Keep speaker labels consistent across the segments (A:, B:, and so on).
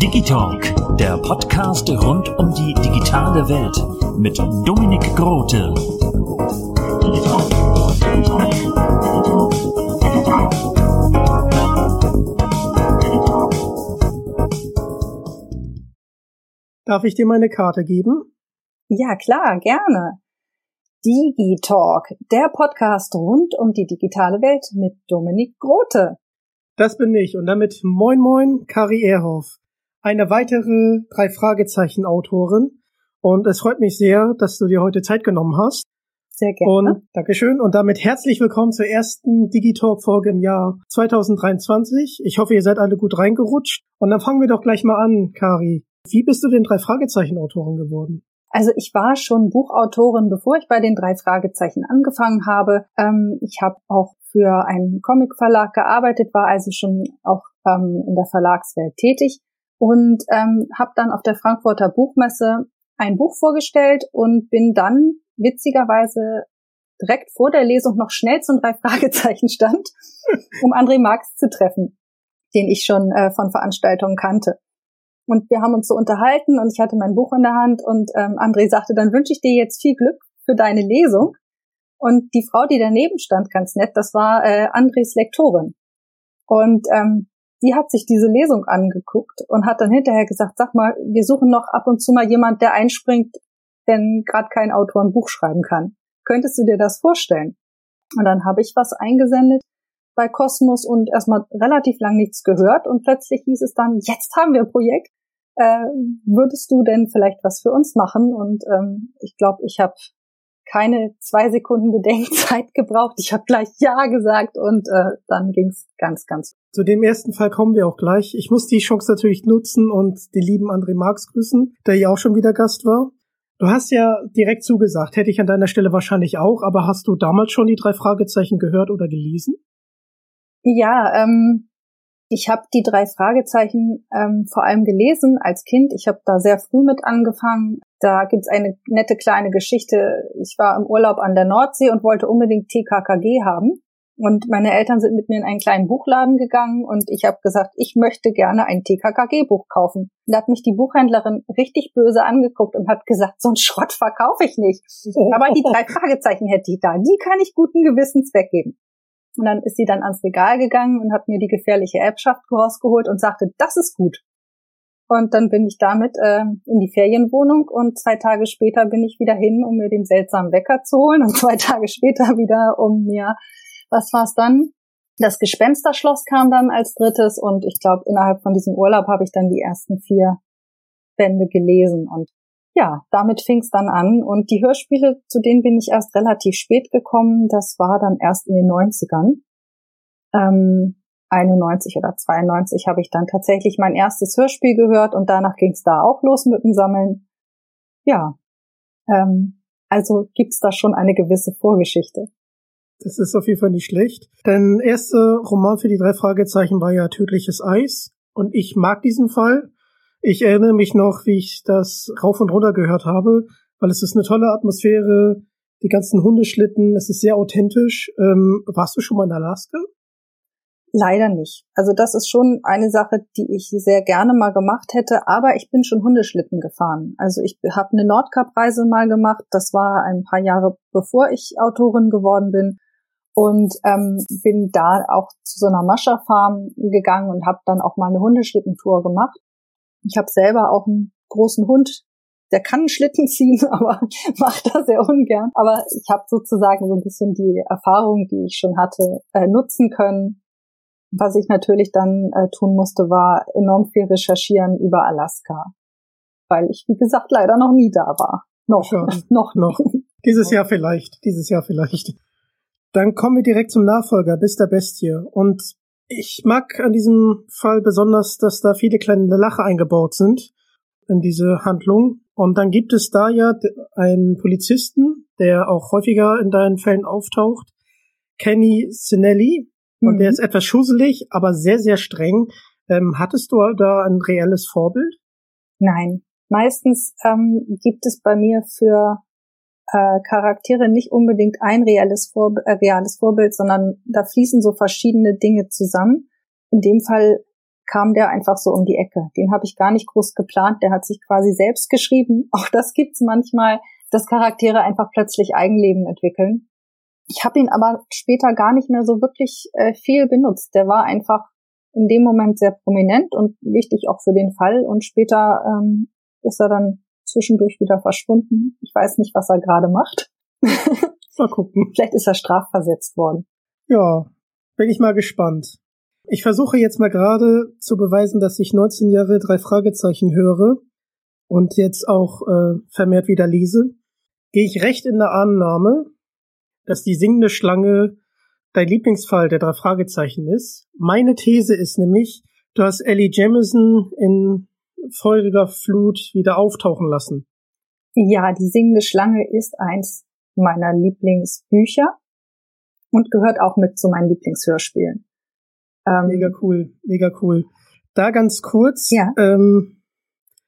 A: Digitalk, der Podcast rund um die digitale Welt mit Dominik Grote.
B: Darf ich dir meine Karte geben?
C: Ja, klar, gerne. Digitalk, der Podcast rund um die digitale Welt mit Dominik Grote.
B: Das bin ich und damit moin moin Kari Erhoff, eine weitere drei Fragezeichen Autorin und es freut mich sehr, dass du dir heute Zeit genommen hast.
C: Sehr gerne.
B: Und Dankeschön und damit herzlich willkommen zur ersten Digitalk Folge im Jahr 2023. Ich hoffe, ihr seid alle gut reingerutscht und dann fangen wir doch gleich mal an, Kari. Wie bist du denn drei Fragezeichen Autorin geworden?
C: Also ich war schon Buchautorin, bevor ich bei den drei Fragezeichen angefangen habe. Ähm, ich habe auch für einen Comicverlag gearbeitet, war also schon auch ähm, in der Verlagswelt tätig und ähm, habe dann auf der Frankfurter Buchmesse ein Buch vorgestellt und bin dann witzigerweise direkt vor der Lesung noch schnell zum drei Fragezeichen stand, um André Marx zu treffen, den ich schon äh, von Veranstaltungen kannte. Und wir haben uns so unterhalten und ich hatte mein Buch in der Hand und ähm, André sagte, dann wünsche ich dir jetzt viel Glück für deine Lesung. Und die Frau, die daneben stand, ganz nett, das war äh, Andres Lektorin. Und ähm, die hat sich diese Lesung angeguckt und hat dann hinterher gesagt, sag mal, wir suchen noch ab und zu mal jemand, der einspringt, wenn gerade kein Autor ein Buch schreiben kann. Könntest du dir das vorstellen? Und dann habe ich was eingesendet bei Kosmos und erstmal relativ lang nichts gehört und plötzlich hieß es dann, jetzt haben wir ein Projekt äh, würdest du denn vielleicht was für uns machen? Und ähm, ich glaube, ich habe keine zwei Sekunden Bedenkzeit gebraucht. Ich habe gleich Ja gesagt und äh, dann ging's ganz, ganz.
B: Zu dem ersten Fall kommen wir auch gleich. Ich muss die Chance natürlich nutzen und die lieben André Marx grüßen, der ja auch schon wieder Gast war. Du hast ja direkt zugesagt, hätte ich an deiner Stelle wahrscheinlich auch, aber hast du damals schon die drei Fragezeichen gehört oder gelesen?
C: Ja, ähm, ich habe die drei Fragezeichen ähm, vor allem gelesen als Kind. Ich habe da sehr früh mit angefangen. Da gibt's eine nette kleine Geschichte. Ich war im Urlaub an der Nordsee und wollte unbedingt TKKG haben. Und meine Eltern sind mit mir in einen kleinen Buchladen gegangen und ich habe gesagt, ich möchte gerne ein TKKG-Buch kaufen. Da hat mich die Buchhändlerin richtig böse angeguckt und hat gesagt, so ein Schrott verkaufe ich nicht. Aber die drei Fragezeichen hätte ich da. Die kann ich guten Gewissens weggeben. Und dann ist sie dann ans Regal gegangen und hat mir die gefährliche Erbschaft rausgeholt und sagte, das ist gut. Und dann bin ich damit äh, in die Ferienwohnung und zwei Tage später bin ich wieder hin, um mir den seltsamen Wecker zu holen und zwei Tage später wieder, um mir, was war's dann? Das Gespensterschloss kam dann als drittes und ich glaube, innerhalb von diesem Urlaub habe ich dann die ersten vier Bände gelesen und ja, damit fing es dann an. Und die Hörspiele, zu denen bin ich erst relativ spät gekommen. Das war dann erst in den 90ern. Ähm, 91 oder 92 habe ich dann tatsächlich mein erstes Hörspiel gehört und danach ging es da auch los mit dem Sammeln. Ja, ähm, also gibt's da schon eine gewisse Vorgeschichte.
B: Das ist auf jeden Fall nicht schlecht. Dein erster Roman für die drei Fragezeichen war ja Tödliches Eis. Und ich mag diesen Fall. Ich erinnere mich noch, wie ich das rauf und runter gehört habe, weil es ist eine tolle Atmosphäre, die ganzen Hundeschlitten, es ist sehr authentisch. Ähm, warst du schon mal in Alaska?
C: Leider nicht. Also das ist schon eine Sache, die ich sehr gerne mal gemacht hätte, aber ich bin schon Hundeschlitten gefahren. Also ich habe eine Nordkap-Reise mal gemacht, das war ein paar Jahre bevor ich Autorin geworden bin. und ähm, bin da auch zu so einer Mascha-Farm gegangen und habe dann auch mal eine Hundeschlittentour gemacht. Ich habe selber auch einen großen Hund, der kann Schlitten ziehen, aber macht das sehr ungern. Aber ich habe sozusagen so ein bisschen die Erfahrung, die ich schon hatte, äh, nutzen können. Was ich natürlich dann äh, tun musste, war enorm viel recherchieren über Alaska, weil ich, wie gesagt, leider noch nie da war. Noch,
B: Ja,
C: noch,
B: noch. Dieses Jahr vielleicht, dieses Jahr vielleicht. Dann kommen wir direkt zum Nachfolger, Bis der Bestie. Und ich mag an diesem Fall besonders, dass da viele kleine Lache eingebaut sind in diese Handlung. Und dann gibt es da ja einen Polizisten, der auch häufiger in deinen Fällen auftaucht, Kenny Sinelli. Und
C: Mhm.
B: der ist etwas schusselig, aber sehr, sehr streng. Ähm, hattest du da ein reelles Vorbild?
C: Nein. Meistens ähm, gibt es bei mir für äh, Charaktere nicht unbedingt ein reales, Vorb äh, reales Vorbild, sondern da fließen so verschiedene Dinge zusammen. In dem Fall kam der einfach so um die Ecke. Den habe ich gar nicht groß geplant. Der hat sich quasi selbst geschrieben. Auch das gibt's manchmal, dass Charaktere einfach plötzlich Eigenleben entwickeln. Ich habe ihn aber später gar nicht mehr so wirklich äh, viel benutzt. Der war einfach in dem Moment sehr prominent und wichtig auch für den Fall. Und später ähm, ist er dann zwischendurch wieder verschwunden. Ich weiß nicht, was er gerade macht.
B: Mal gucken.
C: Vielleicht ist er strafversetzt worden.
B: Ja, bin ich mal gespannt. Ich versuche jetzt mal gerade zu beweisen, dass ich 19 Jahre drei Fragezeichen höre und jetzt auch äh, vermehrt wieder lese. Gehe ich recht in der Annahme, dass die singende Schlange dein Lieblingsfall der drei Fragezeichen ist. Meine These ist nämlich, du hast Ellie Jamison in feuriger Flut wieder auftauchen lassen.
C: Ja, die singende Schlange ist eins meiner Lieblingsbücher und gehört auch mit zu meinen Lieblingshörspielen. Ähm,
B: Mega cool, mega cool. Da ganz kurz.
C: Ja.
B: Ähm,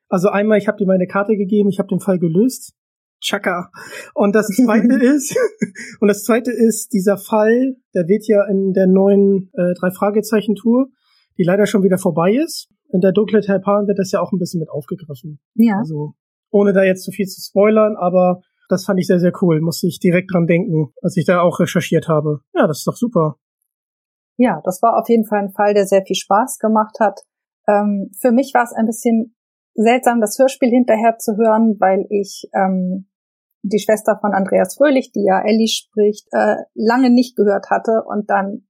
B: also einmal, ich habe dir meine Karte gegeben, ich habe den Fall gelöst. Chaka. Und das zweite ist, und das zweite ist, dieser Fall, der wird ja in der neuen äh, drei Fragezeichen Tour, die leider schon wieder vorbei ist. In der dunkle Taipan wird das ja auch ein bisschen mit aufgegriffen.
C: ja,
B: Also ohne da jetzt zu viel zu spoilern, aber das fand ich sehr, sehr cool. Musste ich direkt dran denken, als ich da auch recherchiert habe. Ja, das ist doch super.
C: ja, das war auf jeden Fall ein Fall, der sehr viel Spaß gemacht hat. Ähm, für mich war es ein bisschen seltsam, das Hörspiel hinterher zu hören, weil ich ähm, die Schwester von Andreas Fröhlich, die ja Ellie spricht, äh, lange nicht gehört hatte und dann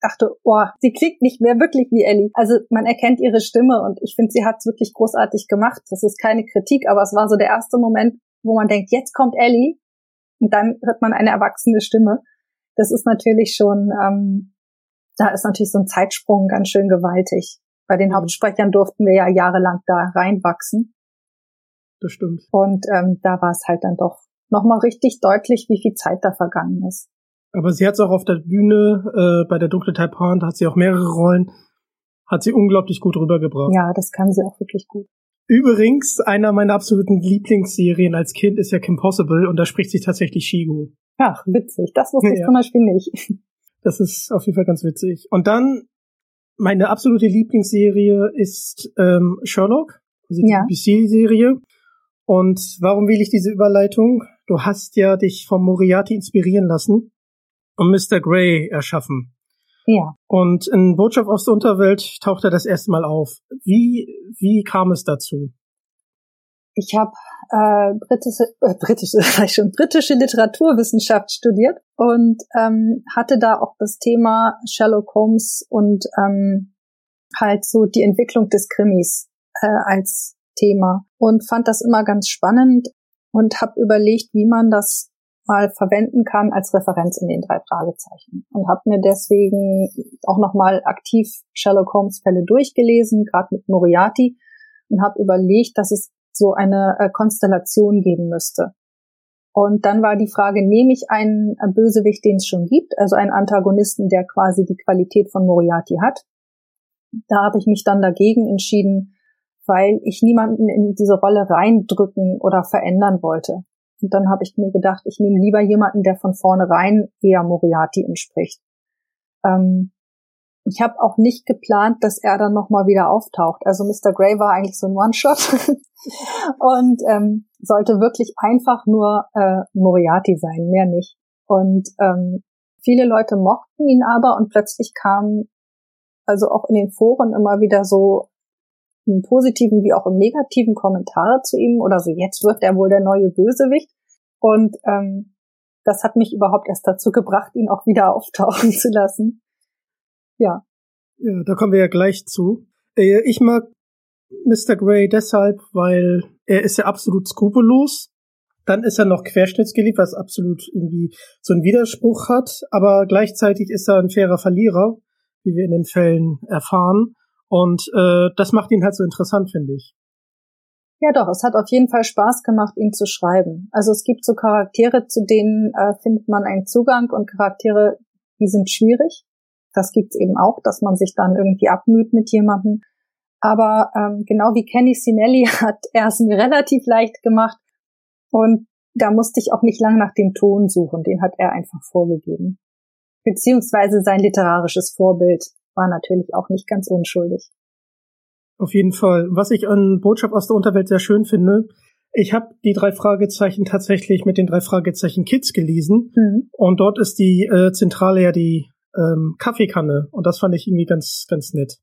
C: dachte, oh, sie klingt nicht mehr wirklich wie Ellie. Also man erkennt ihre Stimme und ich finde, sie hat es wirklich großartig gemacht. Das ist keine Kritik, aber es war so der erste Moment, wo man denkt, jetzt kommt Ellie und dann hört man eine erwachsene Stimme. Das ist natürlich schon, ähm, da ist natürlich so ein Zeitsprung ganz schön gewaltig. Bei den
B: Mhm.
C: Hauptsprechern durften wir ja jahrelang da reinwachsen.
B: Das stimmt.
C: Und ähm, da war es halt dann doch nochmal richtig deutlich, wie viel Zeit da vergangen ist.
B: Aber sie hat es auch auf der Bühne äh, bei der Dunkle Taipan, da hat sie auch mehrere Rollen, hat sie unglaublich gut rübergebracht.
C: Ja, das kann sie auch wirklich gut.
B: Übrigens, einer meiner absoluten Lieblingsserien als Kind ist ja Kim Possible und da spricht sie tatsächlich Shigo.
C: Ach, witzig. Das wusste ich
B: Ja.
C: zum Beispiel nicht.
B: Das ist auf jeden Fall ganz witzig. Und dann, meine absolute Lieblingsserie ist ähm, Sherlock, also die
C: Ja.
B: BBC-Serie. Und warum wähle ich diese Überleitung? Du hast ja dich vom Moriarty inspirieren lassen und Mr. Grey erschaffen.
C: Ja.
B: Und in Botschaft aus der Unterwelt taucht er das erste Mal auf. Wie, wie kam es dazu?
C: Ich habe äh, britische, äh, britische, ich schon, britische Literaturwissenschaft studiert und ähm, hatte da auch das Thema Sherlock Holmes und ähm, halt so die Entwicklung des Krimis äh, als Thema und fand das immer ganz spannend und habe überlegt, wie man das mal verwenden kann als Referenz in den drei Fragezeichen und habe mir deswegen auch nochmal aktiv Sherlock Holmes Fälle durchgelesen, gerade mit Moriarty und habe überlegt, dass es so eine äh, Konstellation geben müsste. Und dann war die Frage, nehme ich einen äh, Bösewicht, den es schon gibt, also einen Antagonisten, der quasi die Qualität von Moriarty hat. Da habe ich mich dann dagegen entschieden, weil ich niemanden in diese Rolle reindrücken oder verändern wollte. Und dann habe ich mir gedacht, ich nehme lieber jemanden, der von vornherein eher Moriarty entspricht. Ähm, ich habe auch nicht geplant, dass er dann nochmal wieder auftaucht. Also Mr. Grey war eigentlich so ein One-Shot und ähm, sollte wirklich einfach nur äh, Moriarty sein, mehr nicht. Und ähm, viele Leute mochten ihn aber und plötzlich kamen also auch in den Foren immer wieder so im positiven wie auch im negativen Kommentare zu ihm oder so, jetzt wird er wohl der neue Bösewicht. Und ähm, das hat mich überhaupt erst dazu gebracht, ihn auch wieder auftauchen zu lassen. Ja.
B: Ja, da kommen wir ja gleich zu. Äh, ich mag Mr. Grey deshalb, weil er ist ja absolut skrupellos. Dann ist er noch querschnittsgeliebt, was absolut irgendwie so einen Widerspruch hat. Aber gleichzeitig ist er ein fairer Verlierer, wie wir in den Fällen erfahren. Und äh, das macht ihn halt so interessant, finde ich.
C: Ja, doch, es hat auf jeden Fall Spaß gemacht, ihn zu schreiben. Also es gibt so Charaktere, zu denen äh, findet man einen Zugang und Charaktere, die sind schwierig. Das gibt's eben auch, dass man sich dann irgendwie abmüht mit jemandem. Aber ähm, genau wie Kenny Sinelli hat er es mir relativ leicht gemacht. Und da musste ich auch nicht lang nach dem Ton suchen. Den hat er einfach vorgegeben. Beziehungsweise sein literarisches Vorbild war natürlich auch nicht ganz unschuldig.
B: Auf jeden Fall. Was ich an Botschaft aus der Unterwelt sehr schön finde, ich habe die drei Fragezeichen tatsächlich mit den drei Fragezeichen Kids gelesen mhm. und dort ist die äh, Zentrale ja die ähm, Kaffeekanne und das fand ich irgendwie ganz ganz nett.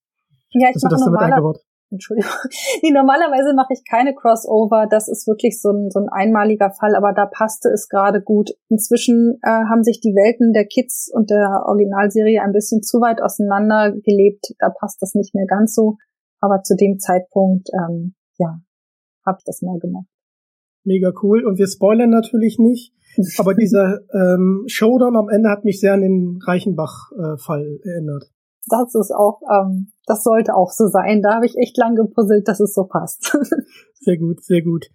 C: Ja, ich mache normaler, Entschuldigung. Nee, normalerweise mache ich keine Crossover. Das ist wirklich so ein, so ein einmaliger Fall, aber da passte es gerade gut. Inzwischen äh, haben sich die Welten der Kids und der Originalserie ein bisschen zu weit auseinander gelebt. Da passt das nicht mehr ganz so. Aber zu dem Zeitpunkt, ähm, ja, habe ich das mal gemacht.
B: Mega cool. Und wir spoilern natürlich nicht. Aber dieser ähm, Showdown am Ende hat mich sehr an den Reichenbach-Fall äh, erinnert
C: das ist auch, ähm, das sollte auch so sein. Da habe ich echt lang gepuzzelt, dass es so passt.
B: sehr gut, sehr gut.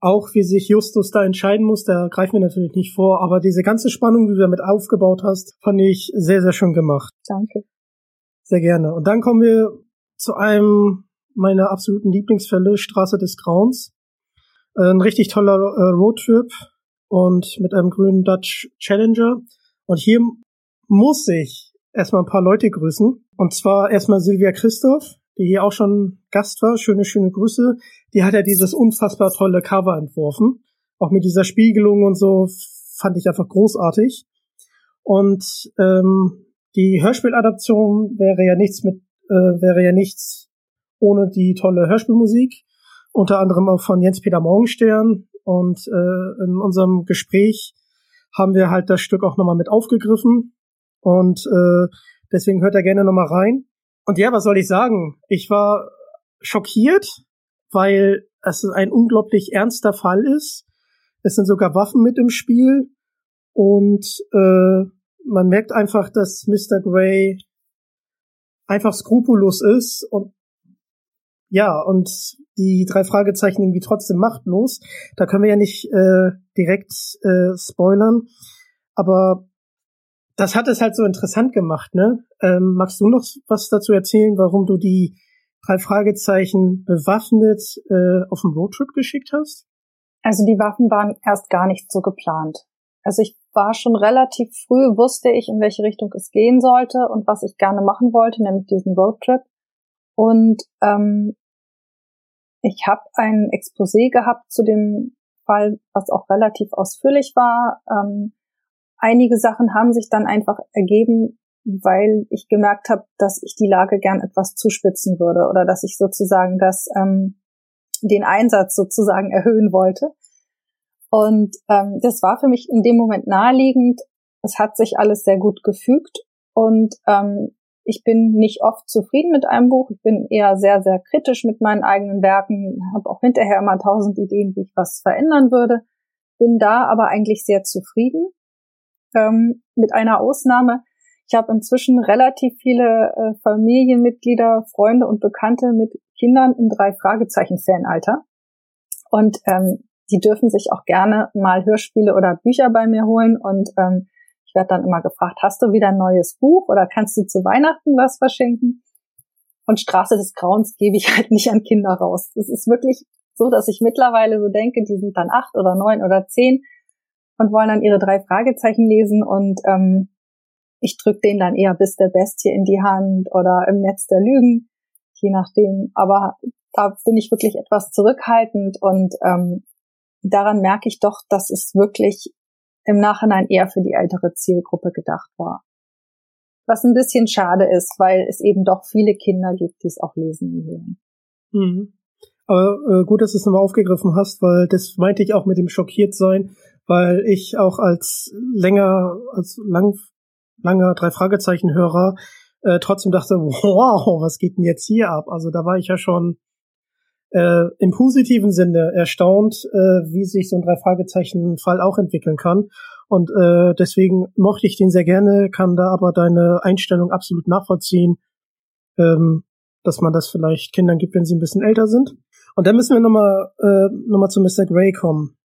B: Auch wie sich Justus da entscheiden muss, da greifen wir natürlich nicht vor, aber diese ganze Spannung, die du damit aufgebaut hast, fand ich sehr, sehr schön gemacht.
C: Danke.
B: Sehr gerne. Und dann kommen wir zu einem meiner absoluten Lieblingsfälle, Straße des Grauens. Ein richtig toller äh, Roadtrip und mit einem grünen Dutch Challenger. Und hier muss ich erstmal ein paar Leute grüßen. Und zwar erstmal Silvia Christoph, die hier auch schon Gast war. Schöne, schöne Grüße. Die hat ja dieses unfassbar tolle Cover entworfen. Auch mit dieser Spiegelung und so fand ich einfach großartig. Und ähm, die Hörspieladaption wäre ja nichts mit, äh, wäre ja nichts ohne die tolle Hörspielmusik. Unter anderem auch von Jens-Peter Morgenstern. Und äh, in unserem Gespräch haben wir halt das Stück auch nochmal mit aufgegriffen. Und äh, deswegen hört er gerne nochmal rein. Und ja, was soll ich sagen? Ich war schockiert, weil es ein unglaublich ernster Fall ist. Es sind sogar Waffen mit im Spiel. Und äh, man merkt einfach, dass Mr. Grey einfach skrupellos ist und ja, und die drei Fragezeichen irgendwie trotzdem machtlos. Da können wir ja nicht äh, direkt äh, spoilern. Aber das hat es halt so interessant gemacht, ne? Ähm, magst du noch was dazu erzählen, warum du die drei Fragezeichen bewaffnet äh, auf den Roadtrip geschickt hast?
C: Also die Waffen waren erst gar nicht so geplant. Also ich war schon relativ früh, wusste ich, in welche Richtung es gehen sollte und was ich gerne machen wollte, nämlich diesen Roadtrip. Und ähm, ich habe ein Exposé gehabt zu dem Fall, was auch relativ ausführlich war. Ähm, einige Sachen haben sich dann einfach ergeben, weil ich gemerkt habe, dass ich die Lage gern etwas zuspitzen würde oder dass ich sozusagen das ähm, den Einsatz sozusagen erhöhen wollte. Und ähm, das war für mich in dem Moment naheliegend. Es hat sich alles sehr gut gefügt und ähm, ich bin nicht oft zufrieden mit einem Buch. Ich bin eher sehr, sehr kritisch mit meinen eigenen Werken, habe auch hinterher immer tausend Ideen, wie ich was verändern würde. Bin da aber eigentlich sehr zufrieden ähm, mit einer Ausnahme. Ich habe inzwischen relativ viele äh, Familienmitglieder, Freunde und Bekannte mit Kindern im drei Fragezeichen Fanalter. Und ähm, die dürfen sich auch gerne mal Hörspiele oder Bücher bei mir holen. Und ähm, ich werde dann immer gefragt, hast du wieder ein neues Buch oder kannst du zu Weihnachten was verschenken? Und Straße des Grauens gebe ich halt nicht an Kinder raus. Das ist wirklich so, dass ich mittlerweile so denke, die sind dann acht oder neun oder zehn und wollen dann ihre drei Fragezeichen lesen und ähm, ich drück denen dann eher bis der Bestie in die Hand oder im Netz der Lügen, je nachdem. Aber da bin ich wirklich etwas zurückhaltend und ähm, daran merke ich doch, dass es wirklich im Nachhinein eher für die ältere Zielgruppe gedacht war. Was ein bisschen schade ist, weil es eben doch viele Kinder gibt, die es auch lesen und hören.
B: Mhm. Aber äh, gut, dass du es nochmal aufgegriffen hast, weil das meinte ich auch mit dem schockiert sein, weil ich auch als länger, als lang, langer drei Fragezeichen Hörer äh, trotzdem dachte, wow, was geht denn jetzt hier ab? Also da war ich ja schon äh, im positiven Sinne erstaunt, äh, wie sich so ein drei Fragezeichen Fall auch entwickeln kann. Und äh, deswegen mochte ich den sehr gerne, kann da aber deine Einstellung absolut nachvollziehen, ähm, dass man das vielleicht Kindern gibt, wenn sie ein bisschen älter sind. Und dann müssen wir nochmal äh, noch zu Mr. Grey kommen.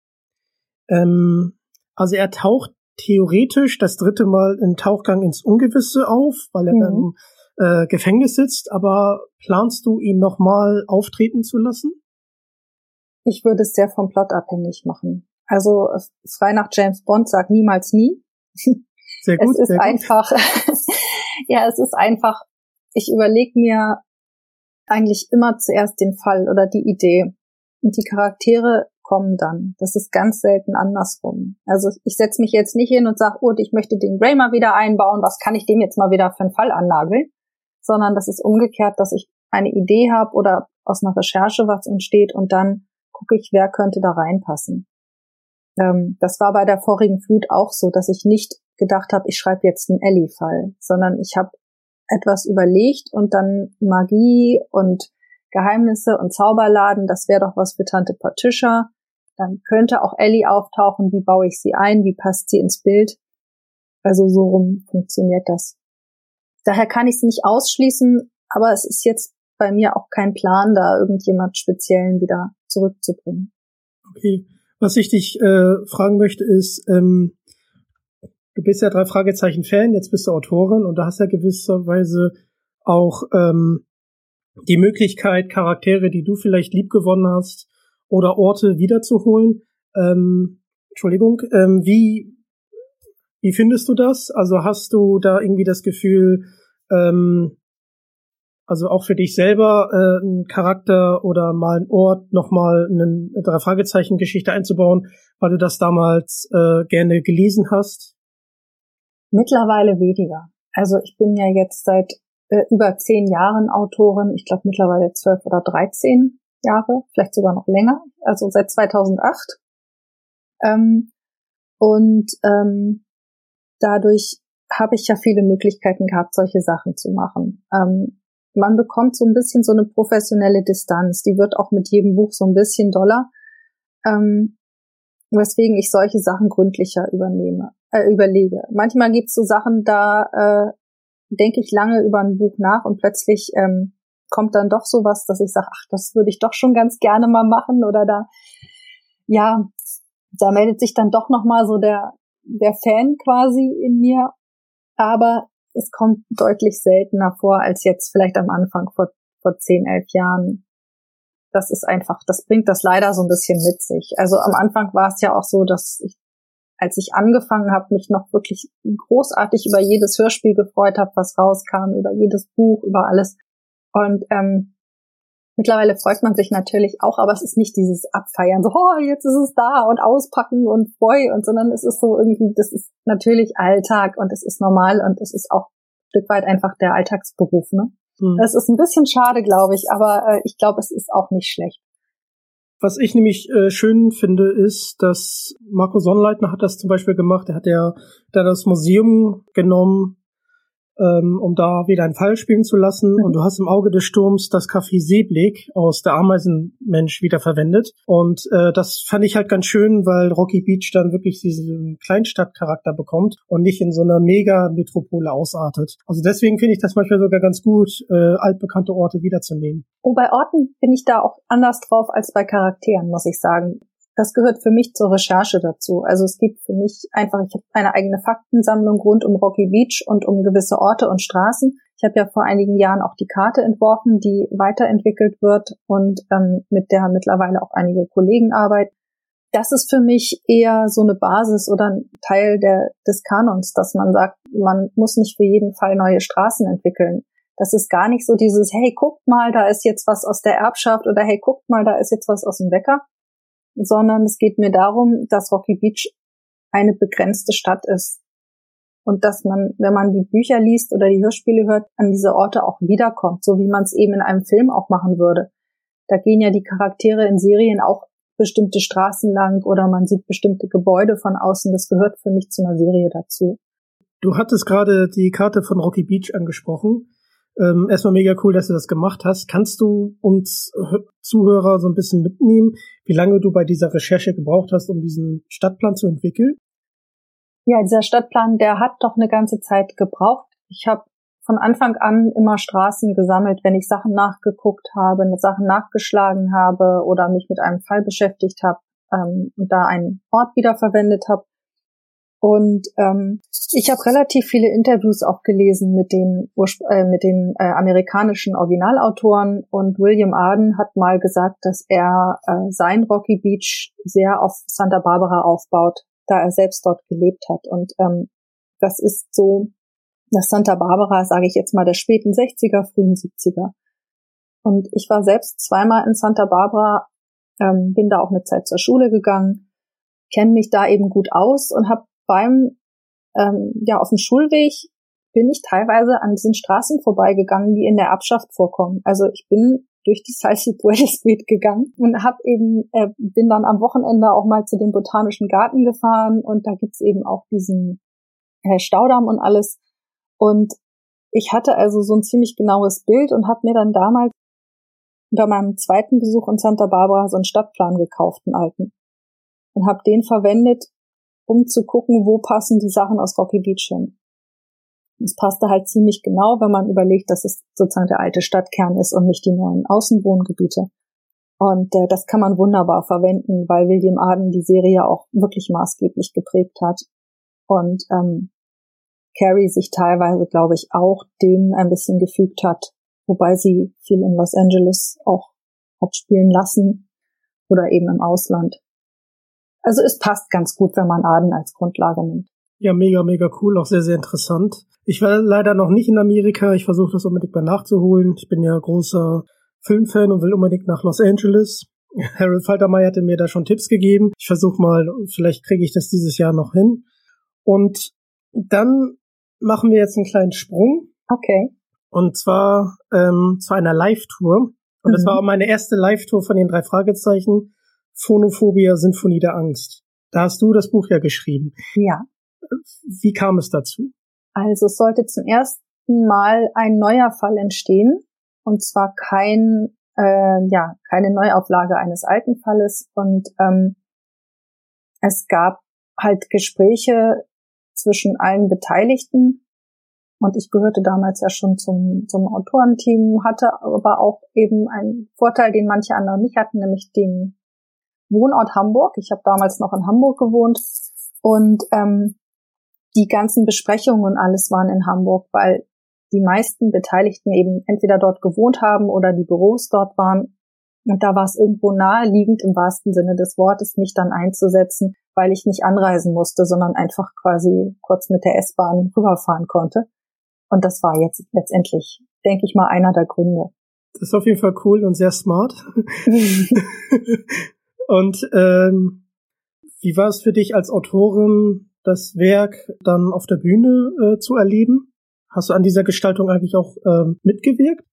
B: Ähm, also er taucht theoretisch das dritte Mal in Tauchgang ins Ungewisse auf, weil er mhm. im äh, Gefängnis sitzt, aber planst du ihn nochmal auftreten zu lassen?
C: Ich würde es sehr vom Plot abhängig machen. Also frei nach James Bond sagt niemals nie.
B: Sehr gut.
C: Es ist einfach, ja, es ist einfach, ich überlege mir eigentlich immer zuerst den Fall oder die Idee. Und die Charaktere kommen dann. Das ist ganz selten andersrum. Also ich setze mich jetzt nicht hin und sage, oh, ich möchte den mal wieder einbauen, was kann ich dem jetzt mal wieder für einen Fall annageln? Sondern das ist umgekehrt, dass ich eine Idee habe oder aus einer Recherche was entsteht und dann gucke ich, wer könnte da reinpassen. Ähm, das war bei der vorigen Flut auch so, dass ich nicht gedacht habe, ich schreibe jetzt einen Ellie-Fall, sondern ich habe etwas überlegt und dann Magie und Geheimnisse und Zauberladen, das wäre doch was für Tante Patricia. Dann könnte auch Ellie auftauchen, wie baue ich sie ein, wie passt sie ins Bild. Also so rum funktioniert das. Daher kann ich es nicht ausschließen, aber es ist jetzt bei mir auch kein Plan, da irgendjemand Speziellen wieder zurückzubringen.
B: Okay. Was ich dich äh, fragen möchte ist, ähm, du bist ja drei Fragezeichen Fan, jetzt bist du Autorin und da hast ja gewisserweise auch ähm, die Möglichkeit, Charaktere, die du vielleicht liebgewonnen hast, oder Orte wiederzuholen. Ähm, Entschuldigung, ähm, wie, wie findest du das? Also hast du da irgendwie das Gefühl, ähm, also auch für dich selber äh, einen Charakter oder mal einen Ort nochmal eine drei Fragezeichen Geschichte einzubauen, weil du das damals äh, gerne gelesen hast?
C: Mittlerweile weniger. Also ich bin ja jetzt seit äh, über zehn Jahren Autorin, ich glaube mittlerweile zwölf oder dreizehn Jahre, vielleicht sogar noch länger, also seit 2008. Ähm, und ähm, dadurch habe ich ja viele Möglichkeiten gehabt, solche Sachen zu machen. Ähm, man bekommt so ein bisschen so eine professionelle Distanz, die wird auch mit jedem Buch so ein bisschen doller, ähm, weswegen ich solche Sachen gründlicher übernehme, äh, überlege. Manchmal gibt's so Sachen, da äh, denke ich lange über ein Buch nach und plötzlich ähm, kommt dann doch sowas, dass ich sage, ach, das würde ich doch schon ganz gerne mal machen oder da, ja, da meldet sich dann doch noch mal so der der Fan quasi in mir, aber es kommt deutlich seltener vor als jetzt vielleicht am Anfang vor vor zehn, elf Jahren. Das ist einfach, das bringt das leider so ein bisschen mit sich. Also am Anfang war es ja auch so, dass ich als ich angefangen habe, mich noch wirklich großartig über jedes Hörspiel gefreut habe, was rauskam, über jedes Buch, über alles. Und ähm, mittlerweile freut man sich natürlich auch, aber es ist nicht dieses Abfeiern, so, oh, jetzt ist es da und auspacken und freu und, sondern es ist so irgendwie, das ist natürlich Alltag und es ist normal und es ist auch ein Stück weit einfach der Alltagsberuf, ne? Mhm. Das ist ein bisschen schade, glaube ich, aber äh, ich glaube, es ist auch nicht schlecht.
B: Was ich nämlich äh, schön finde, ist, dass Marco Sonnleitner hat das zum Beispiel gemacht. Er hat ja da das Museum genommen ähm, um da wieder einen Fall spielen zu lassen. Mhm. Und du hast im Auge des Sturms das Café Seeblick aus der Ameisenmensch wieder verwendet. Und äh, das fand ich halt ganz schön, weil Rocky Beach dann wirklich diesen Kleinstadtcharakter bekommt und nicht in so einer Mega-Metropole ausartet. Also deswegen finde ich das manchmal sogar ganz gut, äh, altbekannte Orte wiederzunehmen.
C: Oh, bei Orten bin ich da auch anders drauf als bei Charakteren, muss ich sagen das gehört für mich zur Recherche dazu. Also es gibt für mich einfach, ich habe eine eigene Faktensammlung rund um Rocky Beach und um gewisse Orte und Straßen. Ich habe ja vor einigen Jahren auch die Karte entworfen, die weiterentwickelt wird und ähm, mit der mittlerweile auch einige Kollegen arbeiten. Das ist für mich eher so eine Basis oder ein Teil der, des Kanons, dass man sagt, man muss nicht für jeden Fall neue Straßen entwickeln. Das ist gar nicht so dieses, hey, guckt mal, da ist jetzt was aus der Erbschaft oder hey, guckt mal, da ist jetzt was aus dem Wecker, sondern es geht mir darum, dass Rocky Beach eine begrenzte Stadt ist. Und dass man, wenn man die Bücher liest oder die Hörspiele hört, an diese Orte auch wiederkommt, so wie man es eben in einem Film auch machen würde. Da gehen ja die Charaktere in Serien auch bestimmte Straßen lang oder man sieht bestimmte Gebäude von außen. Das gehört für mich zu einer Serie dazu.
B: Du hattest gerade die Karte von Rocky Beach angesprochen. Ähm, erstmal mega cool, dass du das gemacht hast. Kannst du uns Zuhörer so ein bisschen mitnehmen, wie lange du bei dieser Recherche gebraucht hast, um diesen Stadtplan zu entwickeln?
C: Ja, dieser Stadtplan, der hat doch eine ganze Zeit gebraucht. Ich habe von Anfang an immer Straßen gesammelt, wenn ich Sachen nachgeguckt habe, Sachen nachgeschlagen habe oder mich mit einem Fall beschäftigt habe ähm, und da einen Ort wiederverwendet habe. Und ähm, ich habe relativ viele Interviews auch gelesen mit den, äh, mit den äh, amerikanischen Originalautoren und William Arden hat mal gesagt, dass er äh, sein Rocky Beach sehr auf Santa Barbara aufbaut, da er selbst dort gelebt hat. Und ähm, das ist so das Santa Barbara, sage ich jetzt mal, der späten 60er, frühen 70er. Und ich war selbst zweimal in Santa Barbara, ähm, bin da auch eine Zeit zur Schule gegangen, kenne mich da eben gut aus und habe beim, ähm, ja, auf dem Schulweg bin ich teilweise an diesen Straßen vorbeigegangen, die in der Abschaft vorkommen. Also ich bin durch die Salsi Puente Street gegangen und hab eben äh, bin dann am Wochenende auch mal zu dem botanischen Garten gefahren und da gibt's eben auch diesen äh, Staudamm und alles und ich hatte also so ein ziemlich genaues Bild und habe mir dann damals bei meinem zweiten Besuch in Santa Barbara so einen Stadtplan gekauft, einen alten und habe den verwendet, um zu gucken, wo passen die Sachen aus Rocky Beach hin. Es passte halt ziemlich genau, wenn man überlegt, dass es sozusagen der alte Stadtkern ist und nicht die neuen Außenwohngebiete. Und äh, das kann man wunderbar verwenden, weil William Arden die Serie auch wirklich maßgeblich geprägt hat. Und ähm, Carrie sich teilweise, glaube ich, auch dem ein bisschen gefügt hat, wobei sie viel in Los Angeles auch hat spielen lassen oder eben im Ausland. Also es passt ganz gut, wenn man Aden als Grundlage nimmt.
B: Ja, mega, mega cool, auch sehr, sehr interessant. Ich war leider noch nicht in Amerika. Ich versuche das unbedingt mal nachzuholen. Ich bin ja großer Filmfan und will unbedingt nach Los Angeles. Harold Faltermeier hatte mir da schon Tipps gegeben. Ich versuche mal, vielleicht kriege ich das dieses Jahr noch hin. Und dann machen wir jetzt einen kleinen Sprung.
C: Okay.
B: Und zwar ähm, zu einer Live-Tour. Und mhm. das war auch meine erste Live-Tour von den drei Fragezeichen. Phonophobia, Sinfonie der Angst. Da hast du das Buch ja geschrieben.
C: Ja.
B: Wie kam es dazu?
C: Also es sollte zum ersten Mal ein neuer Fall entstehen. Und zwar kein, äh, ja, keine Neuauflage eines alten Falles. Und ähm, es gab halt Gespräche zwischen allen Beteiligten. Und ich gehörte damals ja schon zum, zum Autorenteam, hatte aber auch eben einen Vorteil, den manche andere nicht hatten, nämlich den Wohnort Hamburg. Ich habe damals noch in Hamburg gewohnt und ähm, die ganzen Besprechungen und alles waren in Hamburg, weil die meisten Beteiligten eben entweder dort gewohnt haben oder die Büros dort waren. Und da war es irgendwo naheliegend im wahrsten Sinne des Wortes, mich dann einzusetzen, weil ich nicht anreisen musste, sondern einfach quasi kurz mit der S-Bahn rüberfahren konnte. Und das war jetzt letztendlich, denke ich mal, einer der Gründe.
B: Das ist auf jeden Fall cool und sehr smart. und ähm, wie war es für dich als Autorin, das Werk dann auf der Bühne äh, zu erleben? Hast du an dieser Gestaltung eigentlich auch ähm, mitgewirkt?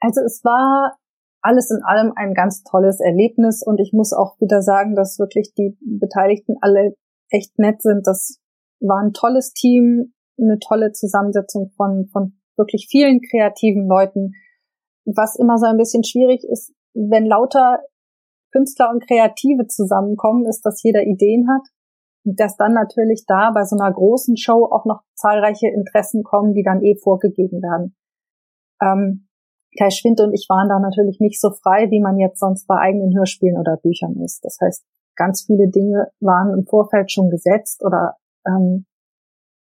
C: Also es war alles in allem ein ganz tolles Erlebnis und ich muss auch wieder sagen, dass wirklich die Beteiligten alle echt nett sind. Das war ein tolles Team, eine tolle Zusammensetzung von, von wirklich vielen kreativen Leuten. Was immer so ein bisschen schwierig ist, wenn lauter Künstler und Kreative zusammenkommen, ist, dass jeder Ideen hat. Und dass dann natürlich da bei so einer großen Show auch noch zahlreiche Interessen kommen, die dann eh vorgegeben werden. Ähm, Kai Schwinde und ich waren da natürlich nicht so frei, wie man jetzt sonst bei eigenen Hörspielen oder Büchern ist. Das heißt, ganz viele Dinge waren im Vorfeld schon gesetzt oder ähm,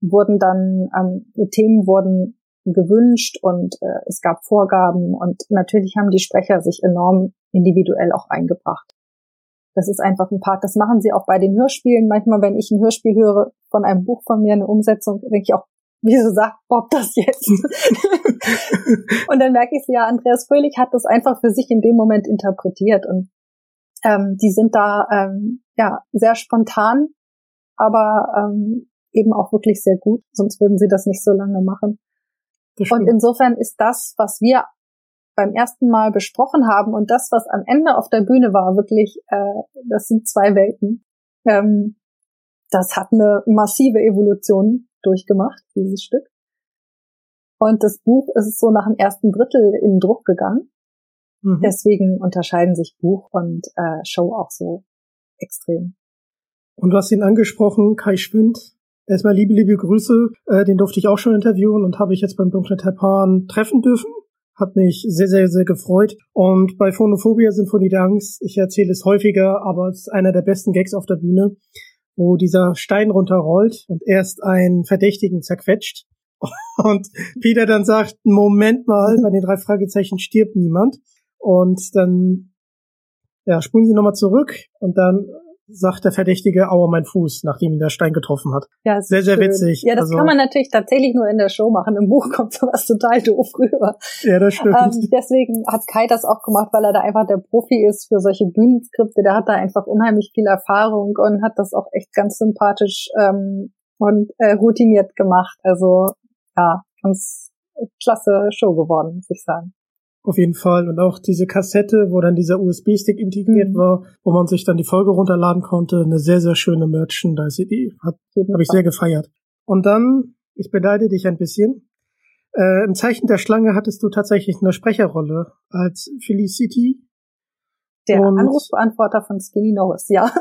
C: wurden dann, ähm, Themen wurden gewünscht und äh, es gab Vorgaben und natürlich haben die Sprecher sich enorm individuell auch eingebracht. Das ist einfach ein Part, das machen sie auch bei den Hörspielen. Manchmal, wenn ich ein Hörspiel höre von einem Buch von mir, eine Umsetzung, denke ich auch, wieso sagt Bob das jetzt? und dann merke ich ja, Andreas Fröhlich hat das einfach für sich in dem Moment interpretiert und ähm, die sind da ähm, ja sehr spontan, aber ähm, eben auch wirklich sehr gut, sonst würden sie das nicht so lange machen. Und insofern ist das, was wir beim ersten Mal besprochen haben und das, was am Ende auf der Bühne war, wirklich, äh, das sind zwei Welten. Ähm, das hat eine massive Evolution durchgemacht, dieses Stück. Und das Buch ist so nach dem ersten Drittel in Druck gegangen. Mhm. Deswegen unterscheiden sich Buch und äh, Show auch so extrem.
B: Und du hast ihn angesprochen, Kai Schwind. Erstmal liebe, liebe Grüße. Äh, den durfte ich auch schon interviewen und habe ich jetzt beim Dunklen Taipan treffen dürfen. Hat mich sehr, sehr, sehr gefreut. Und bei Phonophobia Symphonie der Angst, ich erzähle es häufiger, aber es ist einer der besten Gags auf der Bühne, wo dieser Stein runterrollt und erst einen Verdächtigen zerquetscht. Und Peter dann sagt, Moment mal, bei den drei Fragezeichen stirbt niemand. Und dann ja, spulen sie nochmal zurück und dann sagt der Verdächtige, aua, mein Fuß, nachdem ihn der Stein getroffen hat.
C: Ja,
B: sehr, sehr
C: schön.
B: witzig.
C: Ja, das also, kann man natürlich tatsächlich nur in der Show machen. Im Buch kommt sowas total doof rüber.
B: Ja, das stimmt. Ähm,
C: deswegen hat Kai das auch gemacht, weil er da einfach der Profi ist für solche Bühnenskripte. Der hat da einfach unheimlich viel Erfahrung und hat das auch echt ganz sympathisch ähm, und äh, routiniert gemacht. Also ja, ganz klasse Show geworden, muss ich sagen.
B: Auf jeden Fall. Und auch diese Kassette, wo dann dieser USB-Stick integriert mhm. war, wo man sich dann die Folge runterladen konnte. Eine sehr, sehr schöne Merchandise-Idee. Habe ich sehr gefeiert. Und dann, ich beneide dich ein bisschen. Äh, Im Zeichen der Schlange hattest du tatsächlich eine Sprecherrolle als Felicity.
C: Der und Anrufbeantworter von Skinny Norris, ja.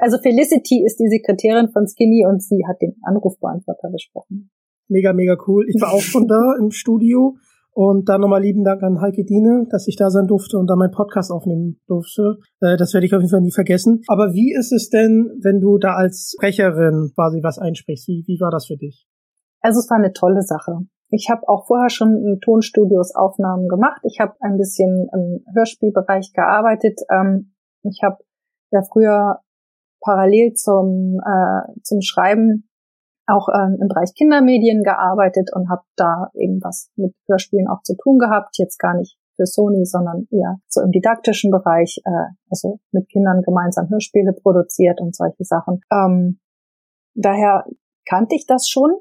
C: also Felicity ist die Sekretärin von Skinny und sie hat den Anrufbeantworter besprochen.
B: Mega, mega cool. Ich war auch schon da im Studio und dann nochmal lieben Dank an Heike Diene, dass ich da sein durfte und da meinen Podcast aufnehmen durfte. Äh, das werde ich auf jeden Fall nie vergessen. Aber wie ist es denn, wenn du da als Sprecherin quasi was einsprichst? Wie, wie war das für dich?
C: Also es war eine tolle Sache. Ich habe auch vorher schon in Tonstudios Aufnahmen gemacht. Ich habe ein bisschen im Hörspielbereich gearbeitet. Ähm, ich habe ja früher parallel zum, äh, zum Schreiben auch ähm, im Bereich Kindermedien gearbeitet und habe da irgendwas mit Hörspielen auch zu tun gehabt. Jetzt gar nicht für Sony, sondern eher so im didaktischen Bereich, äh, also mit Kindern gemeinsam Hörspiele produziert und solche Sachen. Ähm, daher kannte ich das schon,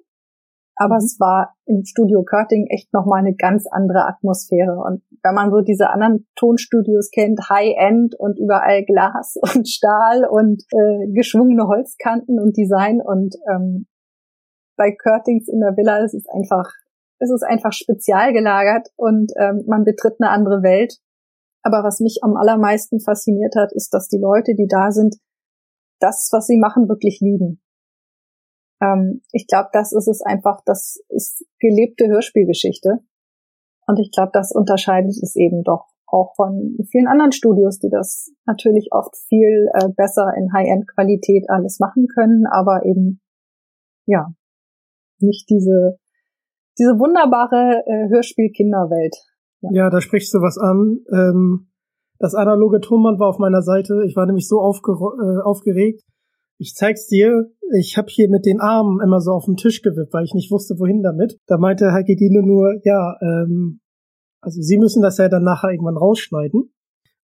C: aber mhm. es war im Studio Körting echt nochmal eine ganz andere Atmosphäre. Und wenn man so diese anderen Tonstudios kennt, High-End und überall Glas und Stahl und äh, geschwungene Holzkanten und Design und ähm, bei Curtings in der Villa ist es einfach, es ist einfach spezial gelagert und ähm, man betritt eine andere Welt. Aber was mich am allermeisten fasziniert hat, ist, dass die Leute, die da sind, das, was sie machen, wirklich lieben. Ähm, ich glaube, das ist es einfach, das ist gelebte Hörspielgeschichte. Und ich glaube, das unterscheidet es eben doch auch von vielen anderen Studios, die das natürlich oft viel äh, besser in High-End-Qualität alles machen können, aber eben, ja, nicht diese, diese wunderbare äh, Hörspiel-Kinderwelt.
B: Ja. ja, da sprichst du was an. Ähm, das analoge Tonband war auf meiner Seite. Ich war nämlich so äh, aufgeregt. Ich zeig's dir. Ich habe hier mit den Armen immer so auf den Tisch gewippt, weil ich nicht wusste, wohin damit. Da meinte Heike Dino nur, ja, ähm, also sie müssen das ja dann nachher irgendwann rausschneiden.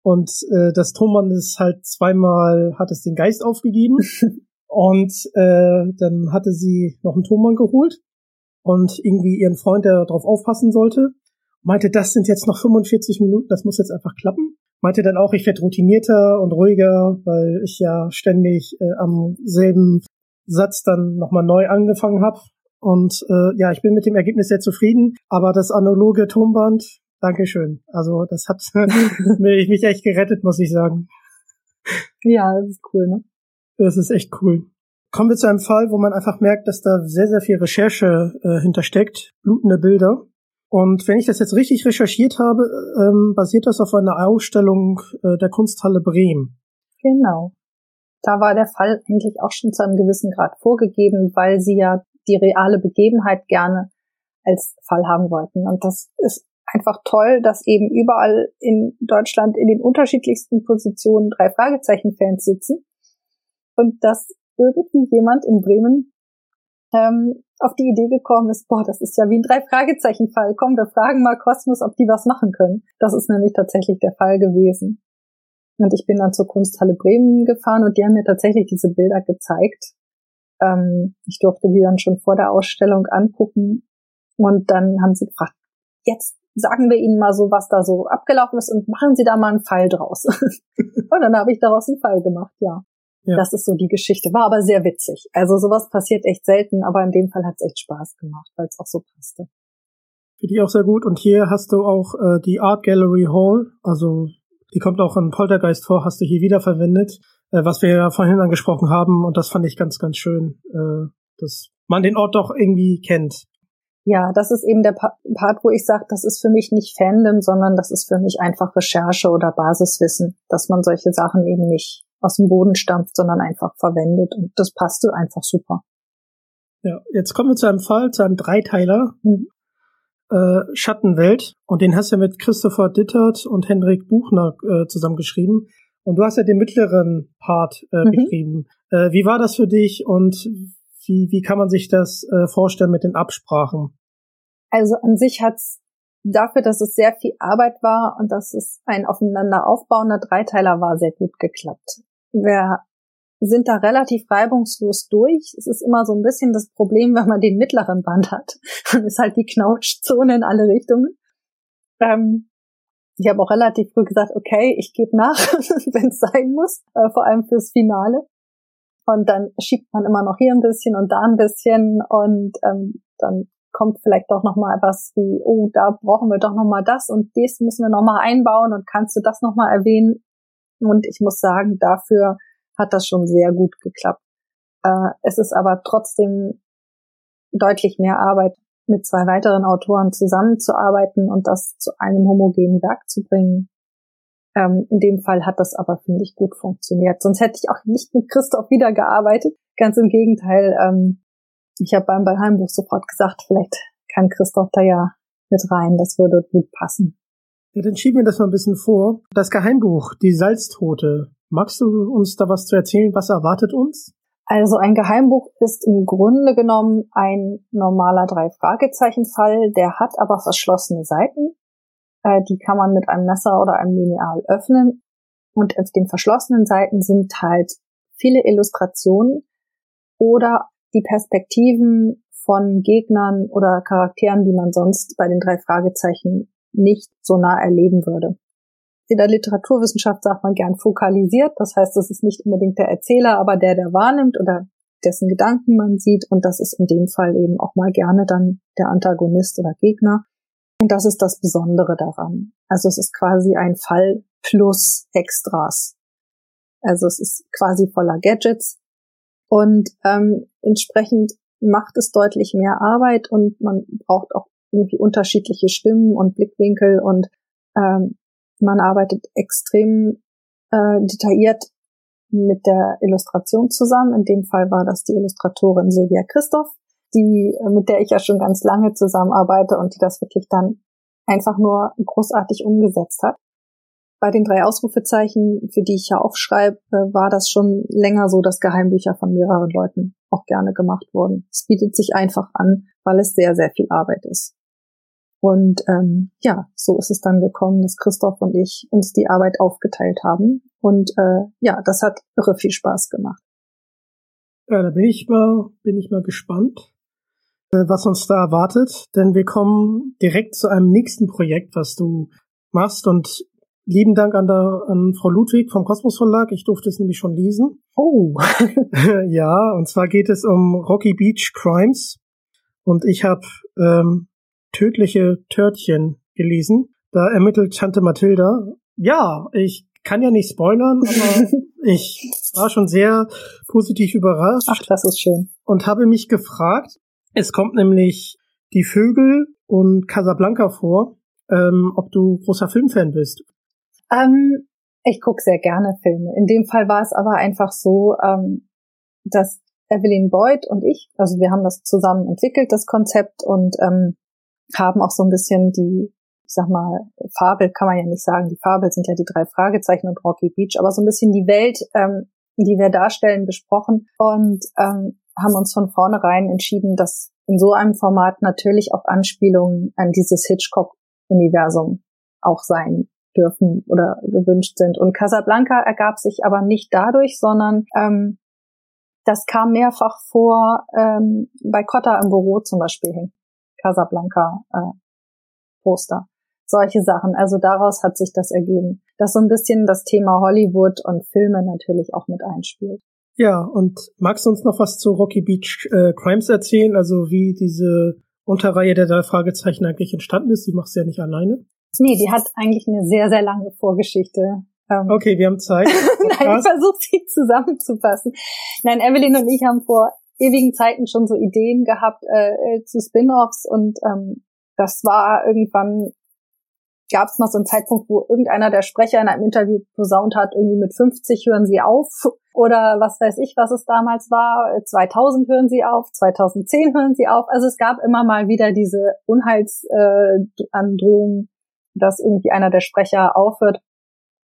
B: Und äh, das Tonband ist halt zweimal, hat es den Geist aufgegeben. Und äh, dann hatte sie noch einen Tonmann geholt und irgendwie ihren Freund, der darauf aufpassen sollte, meinte, das sind jetzt noch 45 Minuten, das muss jetzt einfach klappen. Meinte dann auch, ich werde routinierter und ruhiger, weil ich ja ständig äh, am selben Satz dann nochmal neu angefangen habe. Und äh, ja, ich bin mit dem Ergebnis sehr zufrieden, aber das analoge Tonband, Dankeschön. Also das hat mich echt gerettet, muss ich sagen.
C: Ja, das ist cool, ne?
B: Das ist echt cool. Kommen wir zu einem Fall, wo man einfach merkt, dass da sehr, sehr viel Recherche äh, hintersteckt, blutende Bilder. Und wenn ich das jetzt richtig recherchiert habe, ähm, basiert das auf einer Ausstellung äh, der Kunsthalle Bremen.
C: Genau. Da war der Fall eigentlich auch schon zu einem gewissen Grad vorgegeben, weil sie ja die reale Begebenheit gerne als Fall haben wollten. Und das ist einfach toll, dass eben überall in Deutschland in den unterschiedlichsten Positionen drei Fragezeichen-Fans sitzen und dass irgendwie jemand in Bremen ähm, auf die Idee gekommen ist, boah, das ist ja wie ein Drei-Fragezeichen-Fall. Komm, wir fragen mal Kosmos, ob die was machen können. Das ist nämlich tatsächlich der Fall gewesen. Und ich bin dann zur Kunsthalle Bremen gefahren und die haben mir tatsächlich diese Bilder gezeigt. Ähm, ich durfte die dann schon vor der Ausstellung angucken. Und dann haben sie gefragt, jetzt sagen wir Ihnen mal so, was da so abgelaufen ist und machen Sie da mal einen Fall draus. und dann habe ich daraus einen Fall gemacht, ja. Ja. Das ist so die Geschichte. War aber sehr witzig. Also sowas passiert echt selten, aber in dem Fall hat es echt Spaß gemacht, weil es auch so passte.
B: Finde ich auch sehr gut. Und hier hast du auch äh, die Art Gallery Hall, also die kommt auch in Poltergeist vor, hast du hier wiederverwendet, äh, was wir ja vorhin angesprochen haben. Und das fand ich ganz, ganz schön, äh, dass man den Ort doch irgendwie kennt.
C: Ja, das ist eben der Part, wo ich sage, das ist für mich nicht Fandom, sondern das ist für mich einfach Recherche oder Basiswissen, dass man solche Sachen eben nicht aus dem Boden stampft, sondern einfach verwendet. Und das passte einfach super.
B: Ja, jetzt kommen wir zu einem Fall, zu einem Dreiteiler. Mhm äh, Schattenwelt und den hast du ja mit Christopher Dittert und Henrik Buchner äh, zusammengeschrieben. Und du hast ja den mittleren Part äh, mhm. geschrieben. Äh, wie war das für dich und wie, wie kann man sich das äh, vorstellen mit den Absprachen?
C: Also an sich hat's dafür, dass es sehr viel Arbeit war und dass es ein aufeinander aufbauender Dreiteiler war, sehr gut geklappt. Wir sind da relativ reibungslos durch. Es ist immer so ein bisschen das Problem, wenn man den mittleren Band hat. Dann ist halt die Knautschzone in alle Richtungen. Ähm, ich habe auch relativ früh gesagt, okay, ich gebe nach, wenn es sein muss, äh, vor allem fürs Finale. Und dann schiebt man immer noch hier ein bisschen und da ein bisschen und ähm, dann kommt vielleicht doch noch mal was wie, oh, da brauchen wir doch noch mal das und das müssen wir noch mal einbauen und kannst du das noch mal erwähnen? Und ich muss sagen, dafür hat das schon sehr gut geklappt. Äh, es ist aber trotzdem deutlich mehr Arbeit, mit zwei weiteren Autoren zusammenzuarbeiten und das zu einem homogenen Werk zu bringen. Ähm, in dem Fall hat das aber, finde ich, gut funktioniert. Sonst hätte ich auch nicht mit Christoph wieder gearbeitet. Ganz im Gegenteil. Ähm, ich habe beim Ballheimbuch sofort gesagt, vielleicht kann Christoph da ja mit rein. Das würde gut passen.
B: Ja, dann schieben wir das mal ein bisschen vor. Das Geheimbuch, die Salztote, Magst du uns da was zu erzählen? Was erwartet uns?
C: Also ein Geheimbuch ist im Grunde genommen ein normaler Drei-Fragezeichen-Fall, der hat aber verschlossene Seiten. Äh, die kann man mit einem Messer oder einem Lineal öffnen. Und auf den verschlossenen Seiten sind halt viele Illustrationen oder die Perspektiven von Gegnern oder Charakteren, die man sonst bei den drei Fragezeichen nicht so nah erleben würde in der Literaturwissenschaft sagt man gern fokalisiert. Das heißt, es ist nicht unbedingt der Erzähler, aber der, der wahrnimmt oder dessen Gedanken man sieht. Und das ist in dem Fall eben auch mal gerne dann der Antagonist oder Gegner. Und das ist das Besondere daran. Also es ist quasi ein Fall plus Extras. Also es ist quasi voller Gadgets. Und ähm, entsprechend macht es deutlich mehr Arbeit und man braucht auch irgendwie unterschiedliche Stimmen und Blickwinkel und ähm, man arbeitet extrem äh, detailliert mit der Illustration zusammen. In dem Fall war das die Illustratorin Silvia Christoph, die, äh, mit der ich ja schon ganz lange zusammenarbeite und die das wirklich dann einfach nur großartig umgesetzt hat. Bei den drei Ausrufezeichen, für die ich ja aufschreibe, war das schon länger so, dass Geheimbücher von mehreren Leuten auch gerne gemacht wurden. Es bietet sich einfach an, weil es sehr, sehr viel Arbeit ist. Und ähm, ja, so ist es dann gekommen, dass Christoph und ich uns die Arbeit aufgeteilt haben. Und äh, ja, das hat irre viel Spaß gemacht.
B: Ja, da bin ich mal, bin ich mal gespannt, äh, was uns da erwartet. Denn wir kommen direkt zu einem nächsten Projekt, was du machst. Und lieben Dank an, der, an Frau Ludwig vom Kosmos Verlag. Ich durfte es nämlich schon lesen.
C: Oh.
B: ja, und zwar geht es um Rocky Beach Crimes. Und ich habe ähm, tödliche Törtchen gelesen. Da ermittelt Tante Mathilda. Ja, ich kann ja nicht spoilern, aber ich war schon sehr positiv überrascht.
C: Ach, das ist schön.
B: Und habe mich gefragt, es kommt nämlich die Vögel und Casablanca vor, ähm, ob du großer Filmfan bist.
C: Ähm, ich gucke sehr gerne Filme. In dem Fall war es aber einfach so, ähm, dass Evelyn Boyd und ich, also wir haben das zusammen entwickelt, das Konzept, und ähm, haben auch so ein bisschen die, ich sag mal, Fabel kann man ja nicht sagen, die Fabel sind ja die drei Fragezeichen und Rocky Beach, aber so ein bisschen die Welt, ähm, die wir darstellen, besprochen und ähm, haben uns von vornherein entschieden, dass in so einem Format natürlich auch Anspielungen an dieses Hitchcock-Universum auch sein dürfen oder gewünscht sind. Und Casablanca ergab sich aber nicht dadurch, sondern ähm, das kam mehrfach vor ähm, bei Cotta im Büro zum Beispiel hin. Casablanca äh, Poster. Solche Sachen. Also daraus hat sich das ergeben. Dass so ein bisschen das Thema Hollywood und Filme natürlich auch mit einspielt.
B: Ja, und magst du uns noch was zu Rocky Beach äh, Crimes erzählen? Also wie diese Unterreihe der drei Fragezeichen eigentlich entstanden ist? Die machst du ja nicht alleine.
C: Nee, die hat eigentlich eine sehr, sehr lange Vorgeschichte.
B: Ähm, okay, wir haben Zeit.
C: Nein, ich versuche sie zusammenzufassen. Nein, Evelyn und ich haben vor ewigen Zeiten schon so Ideen gehabt äh, äh zu Spin-offs und ähm, das war irgendwann gab es mal so einen Zeitpunkt, wo irgendeiner der Sprecher in einem Interview posaunt hat, irgendwie mit 50 hören sie auf oder was weiß ich, was es damals war, 2000 hören sie auf, 2010 hören sie auf. Also es gab immer mal wieder diese Unheilsandrohung, äh, dass irgendwie einer der Sprecher aufhört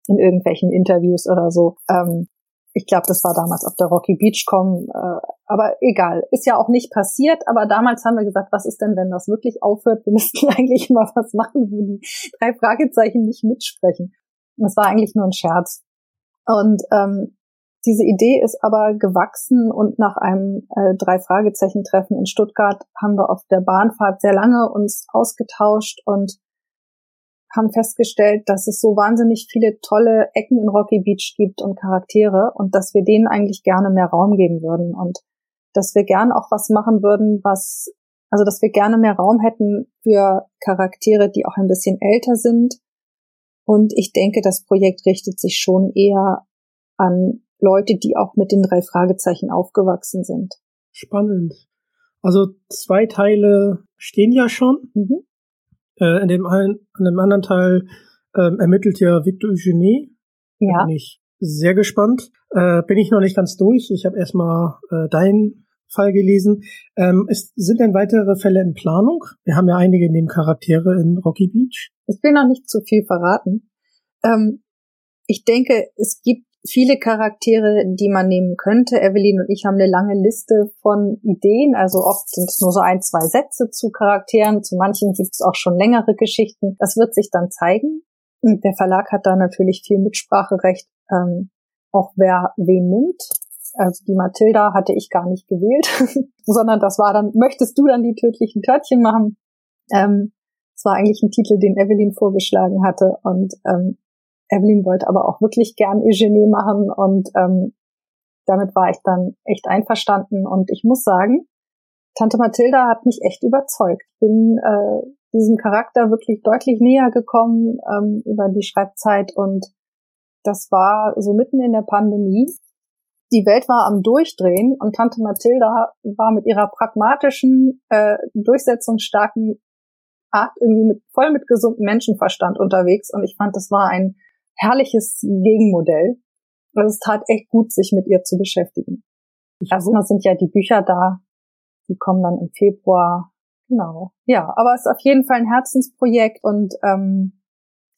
C: in irgendwelchen Interviews oder so. Ähm, ich glaube, das war damals auf der Rocky Beach kommen, äh, aber egal, ist ja auch nicht passiert. Aber damals haben wir gesagt, was ist denn, wenn das wirklich aufhört? Wir müssten eigentlich immer was machen, wo die drei Fragezeichen nicht mitsprechen. Das war eigentlich nur ein Scherz. Und ähm, diese Idee ist aber gewachsen und nach einem äh, drei Fragezeichen Treffen in Stuttgart haben wir auf der Bahnfahrt sehr lange uns ausgetauscht und haben festgestellt, dass es so wahnsinnig viele tolle Ecken in Rocky Beach gibt und Charaktere und dass wir denen eigentlich gerne mehr Raum geben würden und dass wir gerne auch was machen würden, was, also dass wir gerne mehr Raum hätten für Charaktere, die auch ein bisschen älter sind. Und ich denke, das Projekt richtet sich schon eher an Leute, die auch mit den drei Fragezeichen aufgewachsen sind.
B: Spannend. Also zwei Teile stehen ja schon. Mhm. Äh, in dem einen, in dem anderen Teil ähm, ermittelt ja Victor Eugenie.
C: Ja.
B: Bin ich sehr gespannt. Äh, bin ich noch nicht ganz durch. Ich habe erstmal äh, deinen Fall gelesen. Ähm, ist, sind denn weitere Fälle in Planung? Wir haben ja einige Nebencharaktere in Rocky Beach.
C: Ich will noch nicht zu viel verraten. Ähm, ich denke, es gibt viele Charaktere, die man nehmen könnte. Evelyn und ich haben eine lange Liste von Ideen. Also oft sind es nur so ein, zwei Sätze zu Charakteren. Zu manchen gibt es auch schon längere Geschichten. Das wird sich dann zeigen. Und der Verlag hat da natürlich viel Mitspracherecht, ähm, auch wer wen nimmt. Also die Mathilda hatte ich gar nicht gewählt, sondern das war dann, möchtest du dann die tödlichen Törtchen machen? Ähm, es war eigentlich ein Titel, den Evelyn vorgeschlagen hatte und ähm, Evelyn wollte aber auch wirklich gern Eugenie machen und ähm, damit war ich dann echt einverstanden. Und ich muss sagen, Tante Mathilda hat mich echt überzeugt. Ich bin äh, diesem Charakter wirklich deutlich näher gekommen ähm, über die Schreibzeit und das war so mitten in der Pandemie. Die Welt war am Durchdrehen und Tante Mathilda war mit ihrer pragmatischen, äh, durchsetzungsstarken Art irgendwie mit, voll mit gesundem Menschenverstand unterwegs und ich fand, das war ein herrliches Gegenmodell. Also es tat echt gut, sich mit ihr zu beschäftigen. Erstmal sind ja die Bücher da, die kommen dann im Februar. Genau. Ja, aber es ist auf jeden Fall ein Herzensprojekt und ähm,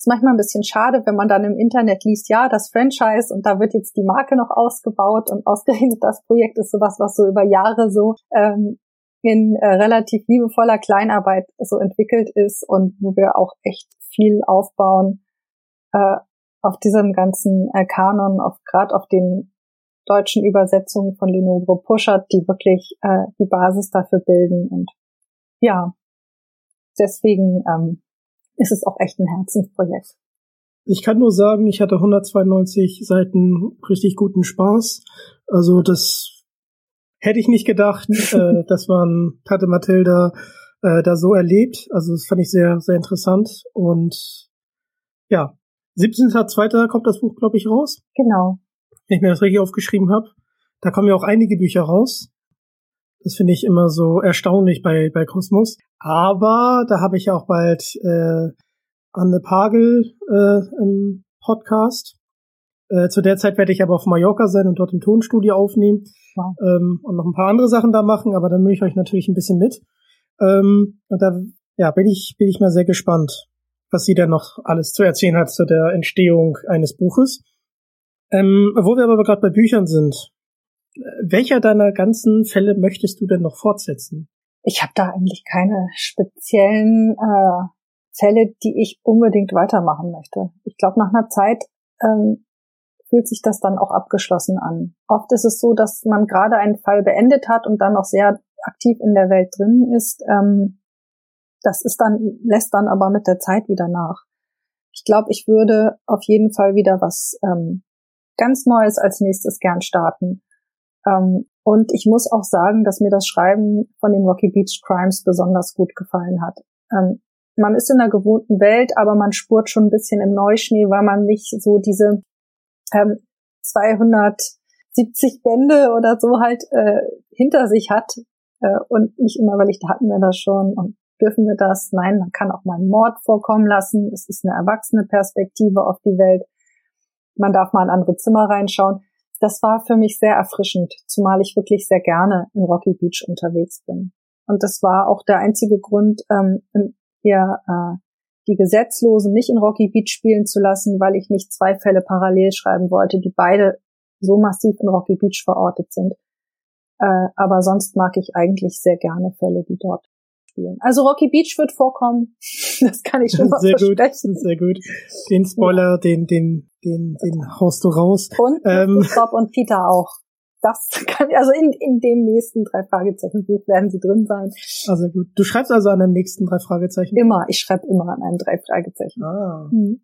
C: ist manchmal ein bisschen schade, wenn man dann im Internet liest, ja, das Franchise und da wird jetzt die Marke noch ausgebaut und ausgerechnet das Projekt ist sowas, was so über Jahre so ähm, in äh, relativ liebevoller Kleinarbeit so entwickelt ist und wo wir auch echt viel aufbauen, äh, auf diesem ganzen äh, Kanon, auf gerade auf den deutschen Übersetzungen von Lenovo Pushert, die wirklich äh, die Basis dafür bilden. Und ja, deswegen ähm, ist es auch echt ein Herzensprojekt.
B: Ich kann nur sagen, ich hatte 192 Seiten richtig guten Spaß. Also das hätte ich nicht gedacht, äh, dass man Tante Mathilda äh, da so erlebt. Also das fand ich sehr, sehr interessant. Und ja, 17.2. kommt das Buch, glaube ich, raus.
C: Genau.
B: Wenn ich mir das richtig aufgeschrieben habe. Da kommen ja auch einige Bücher raus. Das finde ich immer so erstaunlich bei, bei Kosmos. Aber da habe ich ja auch bald äh, Anne Pagel äh, im Podcast. Äh, zu der Zeit werde ich aber auf Mallorca sein und dort im Tonstudio aufnehmen wow. ähm, und noch ein paar andere Sachen da machen, aber dann nehme ich euch natürlich ein bisschen mit. Ähm, und da ja, bin ich, bin ich mal sehr gespannt was sie dann noch alles zu erzählen hat zu der Entstehung eines Buches. Ähm, wo wir aber gerade bei Büchern sind, welcher deiner ganzen Fälle möchtest du denn noch fortsetzen?
C: Ich habe da eigentlich keine speziellen äh, Fälle, die ich unbedingt weitermachen möchte. Ich glaube, nach einer Zeit ähm, fühlt sich das dann auch abgeschlossen an. Oft ist es so, dass man gerade einen Fall beendet hat und dann noch sehr aktiv in der Welt drin ist. Ähm, das ist dann, lässt dann aber mit der Zeit wieder nach. Ich glaube, ich würde auf jeden Fall wieder was ähm, ganz Neues als nächstes gern starten. Ähm, und ich muss auch sagen, dass mir das Schreiben von den Rocky Beach Crimes besonders gut gefallen hat. Ähm, man ist in der gewohnten Welt, aber man spurt schon ein bisschen im Neuschnee, weil man nicht so diese ähm, 270 Bände oder so halt äh, hinter sich hat äh, und nicht immer, weil ich da hatten wir das schon und dürfen wir das? Nein, man kann auch mal einen Mord vorkommen lassen. Es ist eine erwachsene Perspektive auf die Welt. Man darf mal in andere Zimmer reinschauen. Das war für mich sehr erfrischend, zumal ich wirklich sehr gerne in Rocky Beach unterwegs bin. Und das war auch der einzige Grund, ähm, hier äh, die Gesetzlosen nicht in Rocky Beach spielen zu lassen, weil ich nicht zwei Fälle parallel schreiben wollte, die beide so massiv in Rocky Beach verortet sind. Äh, aber sonst mag ich eigentlich sehr gerne Fälle, die dort spielen. Also Rocky Beach wird vorkommen. Das kann ich schon mal
B: sehr
C: versprechen.
B: Gut, sehr gut. Den Spoiler, ja. den, den, den, den haust du raus.
C: Und ähm. Bob und Peter auch. Das kann, also in, in dem nächsten drei Fragezeichen Buch werden sie drin sein.
B: Also gut. Du schreibst also an einem nächsten drei Fragezeichen?
C: Immer. Ich schreibe immer an einem drei Fragezeichen.
B: Ah. Hm.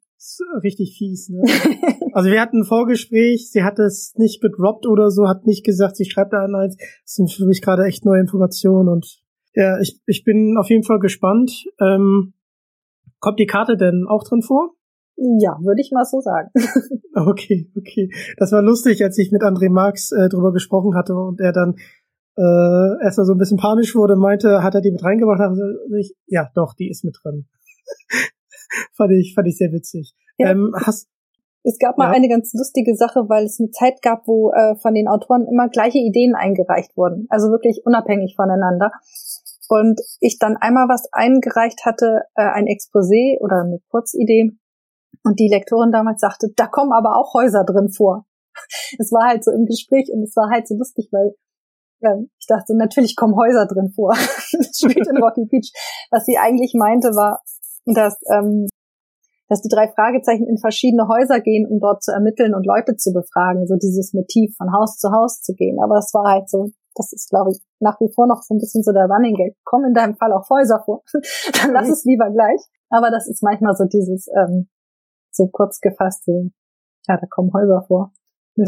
B: richtig fies, ne? also wir hatten ein Vorgespräch, sie hat es nicht gedroppt oder so, hat nicht gesagt, sie schreibt da eins. Das sind für mich gerade echt neue Informationen und ja, ich, ich bin auf jeden Fall gespannt. Ähm, kommt die Karte denn auch drin vor?
C: Ja, würde ich mal so sagen.
B: okay, okay. Das war lustig, als ich mit André Marx äh, drüber gesprochen hatte und er dann äh, erstmal so ein bisschen panisch wurde, meinte, hat er die mit reingebracht? Ich, ja, doch, die ist mit drin. fand ich, fand ich sehr witzig. Ja. Ähm, hast,
C: es gab mal ja. eine ganz lustige Sache, weil es eine Zeit gab, wo äh, von den Autoren immer gleiche Ideen eingereicht wurden, also wirklich unabhängig voneinander und ich dann einmal was eingereicht hatte, äh, ein Exposé oder eine Kurzidee und die Lektorin damals sagte, da kommen aber auch Häuser drin vor. Es war halt so im Gespräch und es war halt so lustig, weil ja, ich dachte, natürlich kommen Häuser drin vor. das spielt in Rocky Beach. Was sie eigentlich meinte, war, dass, ähm, dass die drei Fragezeichen in verschiedene Häuser gehen, um dort zu ermitteln und Leute zu befragen, so dieses Motiv von Haus zu Haus zu gehen. Aber es war halt so das ist, glaube ich, nach wie vor noch so ein bisschen so der Running Gag. Komm in deinem Fall auch Häuser vor. Dann lass es lieber gleich. Aber das ist manchmal so dieses, ähm, so kurz gefasst, so, ja, da kommen Häuser vor.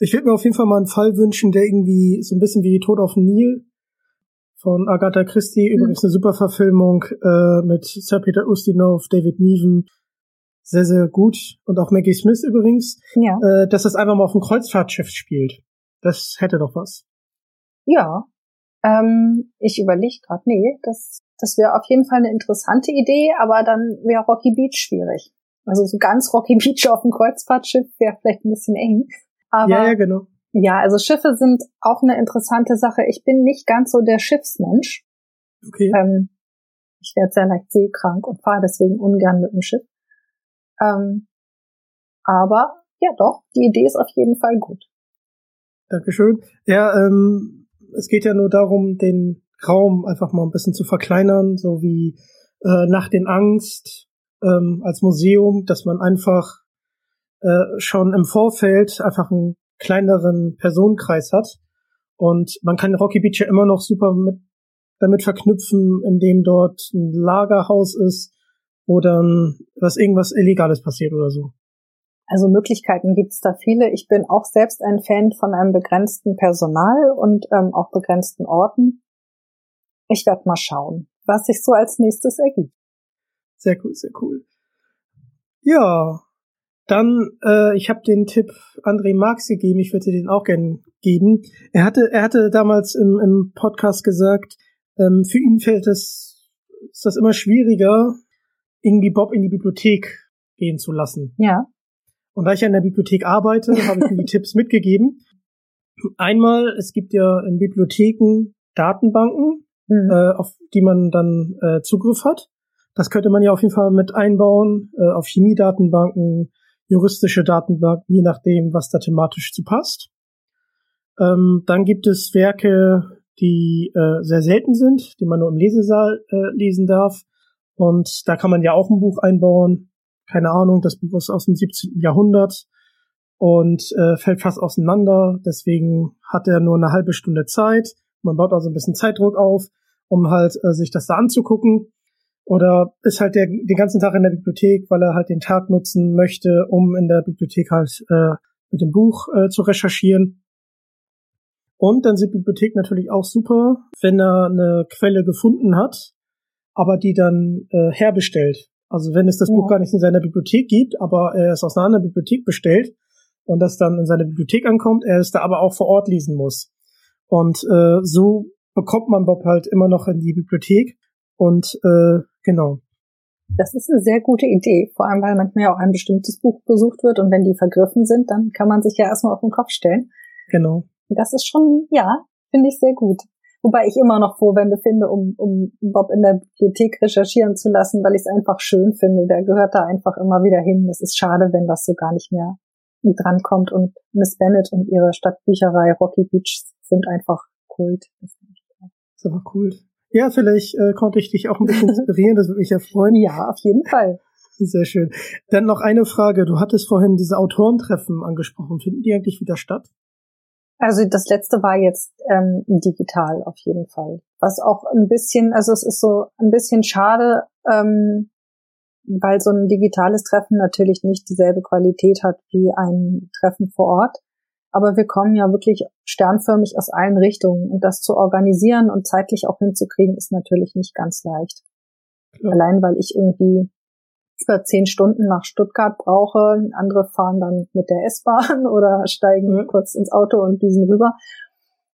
B: ich würde mir auf jeden Fall mal einen Fall wünschen, der irgendwie so ein bisschen wie Tod auf dem Nil von Agatha Christie, mhm. übrigens eine super Verfilmung äh, mit Sir Peter Ustinov, David Niven, sehr, sehr gut. Und auch Maggie Smith übrigens,
C: ja.
B: äh, dass das einfach mal auf dem Kreuzfahrtschiff spielt. Das hätte doch was.
C: Ja. Ähm, ich überlege gerade, nee, das, das wäre auf jeden Fall eine interessante Idee, aber dann wäre Rocky Beach schwierig. Also so ganz Rocky Beach auf dem Kreuzfahrtschiff wäre vielleicht ein bisschen eng. Aber
B: ja, ja, genau.
C: Ja, also Schiffe sind auch eine interessante Sache. Ich bin nicht ganz so der Schiffsmensch.
B: Okay.
C: Ähm, ich werde sehr leicht seekrank und fahre deswegen ungern mit dem Schiff. Ähm, aber ja, doch, die Idee ist auf jeden Fall gut.
B: Dankeschön. Ja, ähm, es geht ja nur darum, den Raum einfach mal ein bisschen zu verkleinern, so wie äh, Nacht in Angst ähm, als Museum, dass man einfach äh, schon im Vorfeld einfach einen kleineren Personenkreis hat. Und man kann Rocky Beach ja immer noch super mit, damit verknüpfen, indem dort ein Lagerhaus ist oder was irgendwas Illegales passiert oder so.
C: Also Möglichkeiten gibt es da viele. Ich bin auch selbst ein Fan von einem begrenzten Personal und ähm, auch begrenzten Orten. Ich werde mal schauen, was sich so als nächstes ergibt.
B: Sehr cool, sehr cool. Ja, dann, äh, ich habe den Tipp André Marx gegeben, ich würde den auch gerne geben. Er hatte, er hatte damals im, im Podcast gesagt, ähm, für ihn fällt es, ist das immer schwieriger, irgendwie Bob in die Bibliothek gehen zu lassen.
C: Ja.
B: Und da ich ja in der Bibliothek arbeite, habe ich mir die Tipps mitgegeben. Einmal, es gibt ja in Bibliotheken Datenbanken, mhm. äh, auf die man dann äh, Zugriff hat. Das könnte man ja auf jeden Fall mit einbauen, äh, auf Chemiedatenbanken, juristische Datenbanken, je nachdem, was da thematisch zu passt. Ähm, dann gibt es Werke, die äh, sehr selten sind, die man nur im Lesesaal äh, lesen darf. Und da kann man ja auch ein Buch einbauen. Keine Ahnung, das Buch ist aus dem 17. Jahrhundert und äh, fällt fast auseinander. Deswegen hat er nur eine halbe Stunde Zeit. Man baut also ein bisschen Zeitdruck auf, um halt äh, sich das da anzugucken. Oder ist halt der, den ganzen Tag in der Bibliothek, weil er halt den Tag nutzen möchte, um in der Bibliothek halt äh, mit dem Buch äh, zu recherchieren. Und dann sind Bibliothek natürlich auch super, wenn er eine Quelle gefunden hat, aber die dann äh, herbestellt. Also wenn es das ja. Buch gar nicht in seiner Bibliothek gibt, aber er es aus einer anderen Bibliothek bestellt und das dann in seine Bibliothek ankommt, er es da aber auch vor Ort lesen muss. Und äh, so bekommt man Bob halt immer noch in die Bibliothek. Und äh, genau.
C: Das ist eine sehr gute Idee, vor allem weil manchmal ja auch ein bestimmtes Buch besucht wird und wenn die vergriffen sind, dann kann man sich ja erstmal auf den Kopf stellen.
B: Genau.
C: Das ist schon, ja, finde ich sehr gut. Wobei ich immer noch Vorwände finde, um, um Bob in der Bibliothek recherchieren zu lassen, weil ich es einfach schön finde. Der gehört da einfach immer wieder hin. Es ist schade, wenn das so gar nicht mehr drankommt. Und Miss Bennett und ihre Stadtbücherei Rocky Beach sind einfach Kult.
B: Das ist aber cool. Ja, vielleicht äh, konnte ich dich auch ein bisschen inspirieren, das würde mich ja freuen.
C: Ja, auf jeden Fall.
B: Sehr schön. Dann noch eine Frage. Du hattest vorhin diese Autorentreffen angesprochen. Finden die eigentlich wieder statt?
C: Also das letzte war jetzt ähm, digital auf jeden Fall. Was auch ein bisschen, also es ist so ein bisschen schade, ähm, weil so ein digitales Treffen natürlich nicht dieselbe Qualität hat wie ein Treffen vor Ort. Aber wir kommen ja wirklich sternförmig aus allen Richtungen. Und das zu organisieren und zeitlich auch hinzukriegen, ist natürlich nicht ganz leicht. Ja. Allein weil ich irgendwie über zehn Stunden nach Stuttgart brauche. Andere fahren dann mit der S-Bahn oder steigen ja. kurz ins Auto und düsen rüber.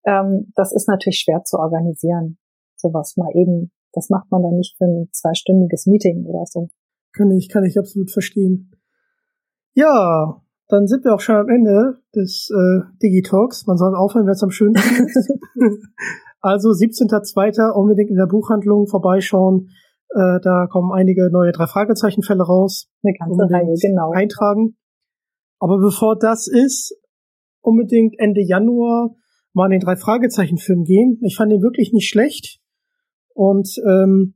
C: Ähm, das ist natürlich schwer zu organisieren. Sowas mal eben. Das macht man dann nicht für ein zweistündiges Meeting oder so.
B: Kann ich, kann ich absolut verstehen. Ja, dann sind wir auch schon am Ende des äh, Digitalks. Man soll aufhören, wenn es am schönsten ist. also 17.02. unbedingt in der Buchhandlung vorbeischauen. Äh, da kommen einige neue drei Fragezeichen-Fälle raus.
C: Eine ganze Reihe, genau.
B: Eintragen. Aber bevor das ist, unbedingt Ende Januar mal in den drei Fragezeichen-Film gehen. Ich fand den wirklich nicht schlecht. Und ähm,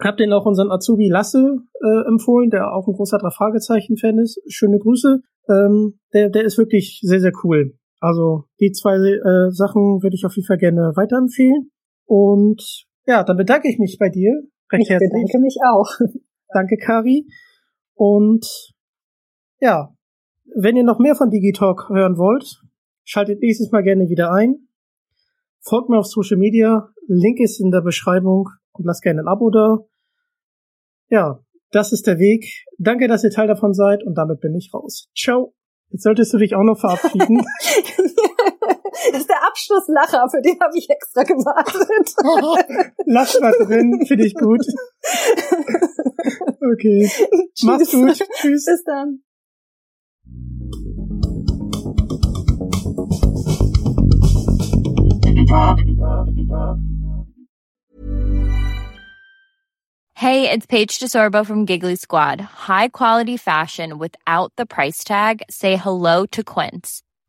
B: hab den auch unseren Azubi Lasse äh, empfohlen, der auch ein großer drei Fragezeichen-Fan ist. Schöne Grüße. Ähm, der, der ist wirklich sehr, sehr cool. Also die zwei äh, Sachen würde ich auf jeden Fall gerne weiterempfehlen. Und ja, dann bedanke ich mich bei dir
C: recht ich herzlich. Ich bedanke mich auch.
B: Danke, Kari. Und ja, wenn ihr noch mehr von Digitalk hören wollt, schaltet nächstes Mal gerne wieder ein. Folgt mir auf Social Media. Link ist in der Beschreibung und lasst gerne ein Abo da. Ja, das ist der Weg. Danke, dass ihr Teil davon seid und damit bin ich raus. Ciao. Jetzt solltest du dich auch noch verabschieden.
C: das ist der Abschlusslacher, für den habe ich extra gewartet.
B: Lass mal drin, finde ich gut. Okay. Tschüss. Mach's gut. Tschüss.
C: Bis dann.
D: Hey, it's Paige DeSorbo from Giggly Squad. High quality fashion without the price tag. Say hello to Quince.